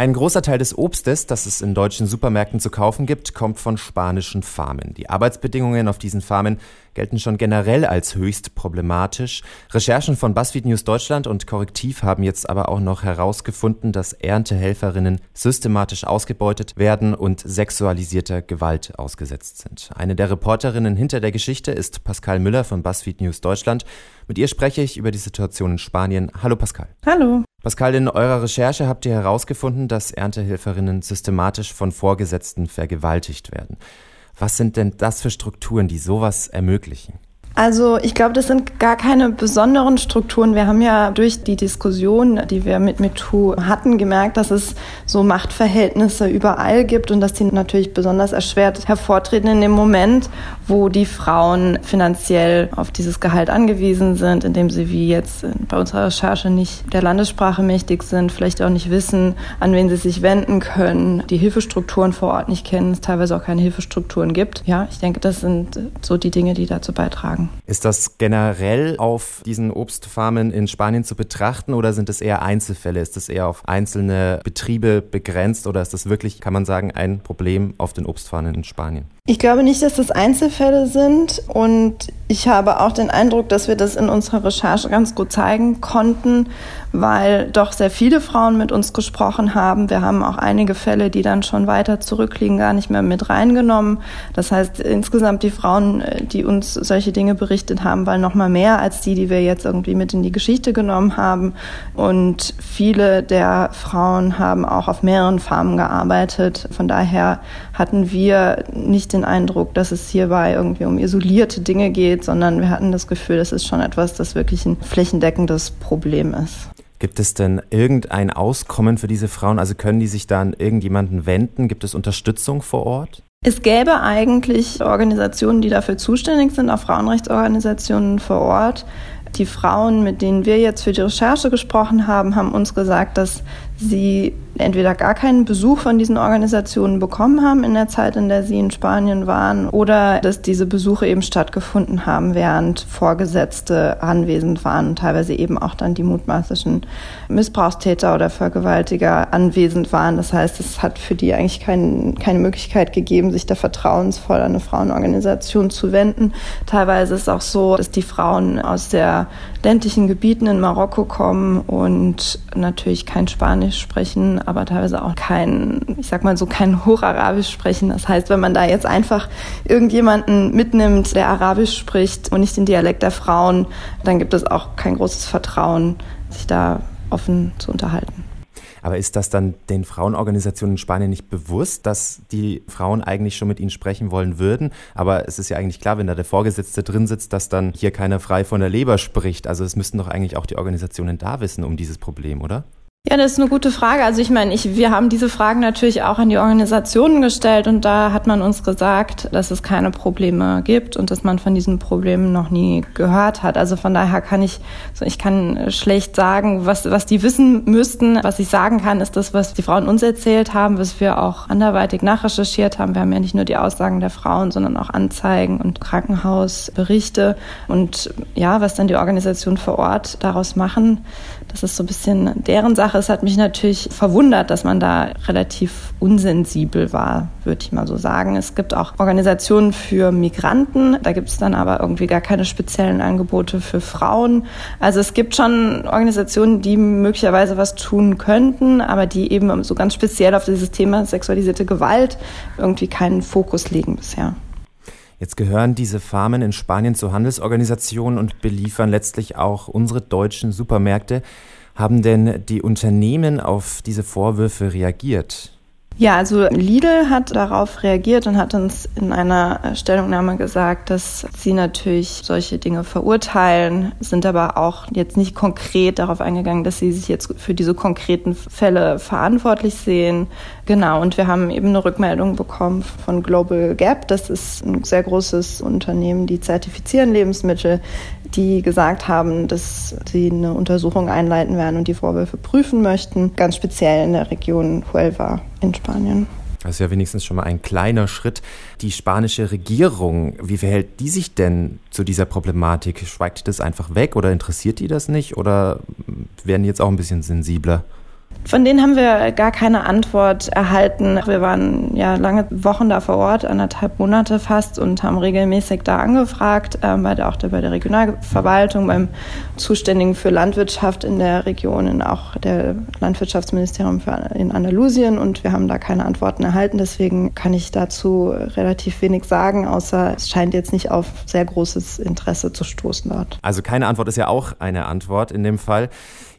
Ein großer Teil des Obstes, das es in deutschen Supermärkten zu kaufen gibt, kommt von spanischen Farmen. Die Arbeitsbedingungen auf diesen Farmen gelten schon generell als höchst problematisch. Recherchen von BuzzFeed News Deutschland und Korrektiv haben jetzt aber auch noch herausgefunden, dass Erntehelferinnen systematisch ausgebeutet werden und sexualisierter Gewalt ausgesetzt sind. Eine der Reporterinnen hinter der Geschichte ist Pascal Müller von BuzzFeed News Deutschland. Mit ihr spreche ich über die Situation in Spanien. Hallo Pascal. Hallo. Pascal, in eurer Recherche habt ihr herausgefunden, dass Erntehelferinnen systematisch von Vorgesetzten vergewaltigt werden. Was sind denn das für Strukturen, die sowas ermöglichen? Also ich glaube, das sind gar keine besonderen Strukturen. Wir haben ja durch die Diskussion, die wir mit MeToo hatten, gemerkt, dass es so Machtverhältnisse überall gibt und dass die natürlich besonders erschwert hervortreten in dem Moment, wo die Frauen finanziell auf dieses Gehalt angewiesen sind, indem sie wie jetzt bei unserer Recherche nicht der Landessprache mächtig sind, vielleicht auch nicht wissen, an wen sie sich wenden können, die Hilfestrukturen vor Ort nicht kennen, es teilweise auch keine Hilfestrukturen gibt. Ja, ich denke, das sind so die Dinge, die dazu beitragen sagen. Ist das generell auf diesen Obstfarmen in Spanien zu betrachten oder sind es eher Einzelfälle? Ist das eher auf einzelne Betriebe begrenzt oder ist das wirklich, kann man sagen, ein Problem auf den Obstfarmen in Spanien? Ich glaube nicht, dass das Einzelfälle sind und ich habe auch den Eindruck, dass wir das in unserer Recherche ganz gut zeigen konnten, weil doch sehr viele Frauen mit uns gesprochen haben. Wir haben auch einige Fälle, die dann schon weiter zurückliegen, gar nicht mehr mit reingenommen. Das heißt, insgesamt die Frauen, die uns solche Dinge berichtet haben, waren noch mal mehr als die, die wir jetzt irgendwie mit in die Geschichte genommen haben. Und viele der Frauen haben auch auf mehreren Farmen gearbeitet. Von daher hatten wir nicht den Eindruck, dass es hierbei irgendwie um isolierte Dinge geht, sondern wir hatten das Gefühl, das ist schon etwas, das wirklich ein flächendeckendes Problem ist. Gibt es denn irgendein Auskommen für diese Frauen? Also können die sich da an irgendjemanden wenden? Gibt es Unterstützung vor Ort? Es gäbe eigentlich Organisationen, die dafür zuständig sind, auch Frauenrechtsorganisationen vor Ort. Die Frauen, mit denen wir jetzt für die Recherche gesprochen haben, haben uns gesagt, dass sie entweder gar keinen Besuch von diesen Organisationen bekommen haben in der Zeit, in der sie in Spanien waren, oder dass diese Besuche eben stattgefunden haben, während Vorgesetzte anwesend waren, teilweise eben auch dann die mutmaßlichen Missbrauchstäter oder Vergewaltiger anwesend waren. Das heißt, es hat für die eigentlich kein, keine Möglichkeit gegeben, sich da vertrauensvoll an eine Frauenorganisation zu wenden. Teilweise ist es auch so, dass die Frauen aus der ländlichen Gebieten in Marokko kommen und natürlich kein Spanisch sprechen, aber teilweise auch kein, ich sag mal so, kein Hocharabisch sprechen. Das heißt, wenn man da jetzt einfach irgendjemanden mitnimmt, der Arabisch spricht und nicht den Dialekt der Frauen, dann gibt es auch kein großes Vertrauen, sich da offen zu unterhalten. Aber ist das dann den Frauenorganisationen in Spanien nicht bewusst, dass die Frauen eigentlich schon mit ihnen sprechen wollen würden? Aber es ist ja eigentlich klar, wenn da der Vorgesetzte drin sitzt, dass dann hier keiner frei von der Leber spricht. Also es müssten doch eigentlich auch die Organisationen da wissen um dieses Problem, oder? Ja, das ist eine gute Frage. Also ich meine, ich, wir haben diese Fragen natürlich auch an die Organisationen gestellt und da hat man uns gesagt, dass es keine Probleme gibt und dass man von diesen Problemen noch nie gehört hat. Also von daher kann ich, ich kann schlecht sagen, was, was die wissen müssten. Was ich sagen kann, ist das, was die Frauen uns erzählt haben, was wir auch anderweitig nachrecherchiert haben. Wir haben ja nicht nur die Aussagen der Frauen, sondern auch Anzeigen und Krankenhausberichte und ja, was dann die Organisationen vor Ort daraus machen. Das ist so ein bisschen deren Sache. Es hat mich natürlich verwundert, dass man da relativ unsensibel war, würde ich mal so sagen. Es gibt auch Organisationen für Migranten. Da gibt es dann aber irgendwie gar keine speziellen Angebote für Frauen. Also es gibt schon Organisationen, die möglicherweise was tun könnten, aber die eben so ganz speziell auf dieses Thema sexualisierte Gewalt irgendwie keinen Fokus legen bisher. Jetzt gehören diese Farmen in Spanien zu Handelsorganisationen und beliefern letztlich auch unsere deutschen Supermärkte. Haben denn die Unternehmen auf diese Vorwürfe reagiert? Ja, also Lidl hat darauf reagiert und hat uns in einer Stellungnahme gesagt, dass sie natürlich solche Dinge verurteilen, sind aber auch jetzt nicht konkret darauf eingegangen, dass sie sich jetzt für diese konkreten Fälle verantwortlich sehen. Genau, und wir haben eben eine Rückmeldung bekommen von Global Gap. Das ist ein sehr großes Unternehmen, die zertifizieren Lebensmittel, die gesagt haben, dass sie eine Untersuchung einleiten werden und die Vorwürfe prüfen möchten, ganz speziell in der Region Huelva in Spanien. Das ist ja wenigstens schon mal ein kleiner Schritt. Die spanische Regierung, wie verhält die sich denn zu dieser Problematik? Schweigt das einfach weg oder interessiert die das nicht oder werden die jetzt auch ein bisschen sensibler? Von denen haben wir gar keine Antwort erhalten. Wir waren ja lange Wochen da vor Ort, anderthalb Monate fast, und haben regelmäßig da angefragt, äh, bei der, auch der, bei der Regionalverwaltung, beim Zuständigen für Landwirtschaft in der Region, in auch der Landwirtschaftsministerium für, in Andalusien. Und wir haben da keine Antworten erhalten. Deswegen kann ich dazu relativ wenig sagen, außer es scheint jetzt nicht auf sehr großes Interesse zu stoßen dort. Also keine Antwort ist ja auch eine Antwort in dem Fall.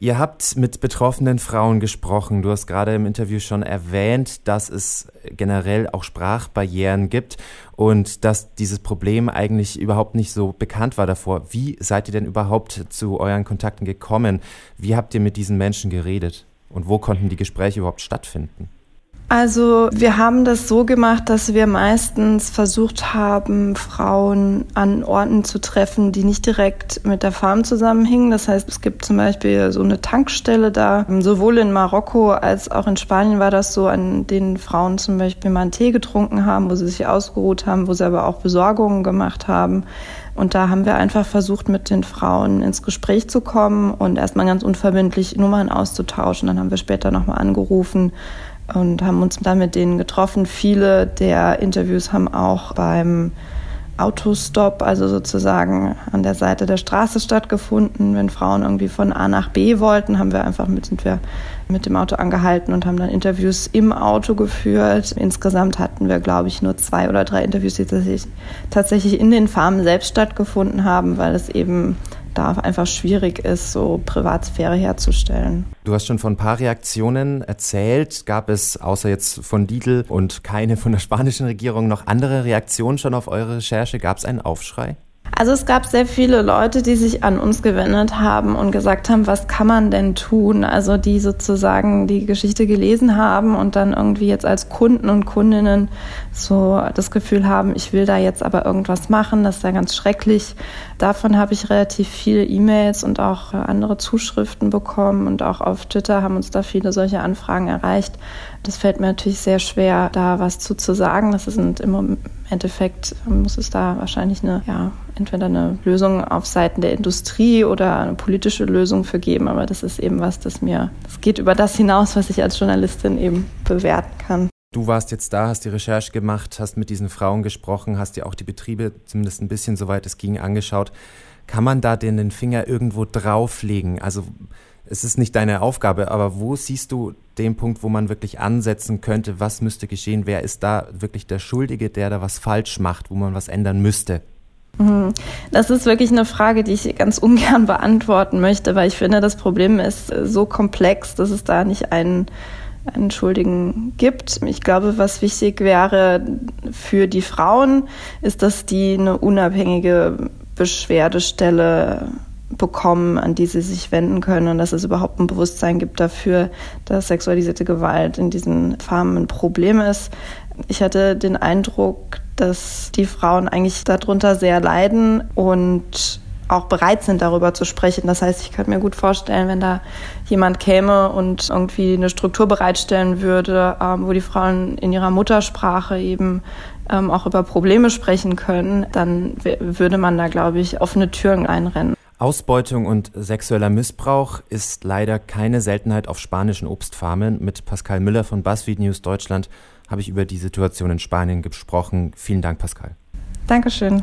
Ihr habt mit betroffenen Frauen gesprochen. Du hast gerade im Interview schon erwähnt, dass es generell auch Sprachbarrieren gibt und dass dieses Problem eigentlich überhaupt nicht so bekannt war davor. Wie seid ihr denn überhaupt zu euren Kontakten gekommen? Wie habt ihr mit diesen Menschen geredet? Und wo konnten die Gespräche überhaupt stattfinden? Also wir haben das so gemacht, dass wir meistens versucht haben, Frauen an Orten zu treffen, die nicht direkt mit der Farm zusammenhingen. Das heißt, es gibt zum Beispiel so eine Tankstelle da. Sowohl in Marokko als auch in Spanien war das so, an denen Frauen zum Beispiel mal einen Tee getrunken haben, wo sie sich ausgeruht haben, wo sie aber auch Besorgungen gemacht haben. Und da haben wir einfach versucht, mit den Frauen ins Gespräch zu kommen und erstmal ganz unverbindlich Nummern auszutauschen. Dann haben wir später nochmal angerufen und haben uns dann mit denen getroffen. Viele der Interviews haben auch beim Autostop, also sozusagen an der Seite der Straße stattgefunden. Wenn Frauen irgendwie von A nach B wollten, haben wir einfach mit, sind wir mit dem Auto angehalten und haben dann Interviews im Auto geführt. Insgesamt hatten wir, glaube ich, nur zwei oder drei Interviews, die tatsächlich in den Farmen selbst stattgefunden haben, weil es eben da einfach schwierig ist, so Privatsphäre herzustellen. Du hast schon von ein paar Reaktionen erzählt. Gab es außer jetzt von Lidl und keine von der spanischen Regierung noch andere Reaktionen schon auf eure Recherche? Gab es einen Aufschrei? Also es gab sehr viele Leute, die sich an uns gewendet haben und gesagt haben, was kann man denn tun? Also die sozusagen die Geschichte gelesen haben und dann irgendwie jetzt als Kunden und Kundinnen so das Gefühl haben, ich will da jetzt aber irgendwas machen, das ist ja ganz schrecklich. Davon habe ich relativ viele E-Mails und auch andere Zuschriften bekommen und auch auf Twitter haben uns da viele solche Anfragen erreicht. Das fällt mir natürlich sehr schwer, da was zu, zu sagen. Das sind im Endeffekt muss es da wahrscheinlich eine, ja, entweder eine Lösung auf Seiten der Industrie oder eine politische Lösung für geben. Aber das ist eben was, das mir, das geht über das hinaus, was ich als Journalistin eben bewerten kann. Du warst jetzt da, hast die Recherche gemacht, hast mit diesen Frauen gesprochen, hast dir auch die Betriebe zumindest ein bisschen, soweit es ging, angeschaut. Kann man da denn den Finger irgendwo drauflegen? Also es ist nicht deine Aufgabe, aber wo siehst du den Punkt, wo man wirklich ansetzen könnte? Was müsste geschehen? Wer ist da wirklich der Schuldige, der da was falsch macht, wo man was ändern müsste? Mhm. Das ist wirklich eine Frage, die ich ganz ungern beantworten möchte, weil ich finde, das Problem ist so komplex, dass es da nicht einen, einen Schuldigen gibt. Ich glaube, was wichtig wäre für die Frauen, ist, dass die eine unabhängige Beschwerdestelle bekommen, an die sie sich wenden können und dass es überhaupt ein Bewusstsein gibt dafür, dass sexualisierte Gewalt in diesen Farmen ein Problem ist. Ich hatte den Eindruck, dass die Frauen eigentlich darunter sehr leiden und auch bereit sind, darüber zu sprechen. Das heißt, ich könnte mir gut vorstellen, wenn da jemand käme und irgendwie eine Struktur bereitstellen würde, ähm, wo die Frauen in ihrer Muttersprache eben ähm, auch über Probleme sprechen können, dann würde man da, glaube ich, offene Türen einrennen. Ausbeutung und sexueller Missbrauch ist leider keine Seltenheit auf spanischen Obstfarmen. Mit Pascal Müller von BuzzFeed News Deutschland habe ich über die Situation in Spanien gesprochen. Vielen Dank, Pascal. Dankeschön.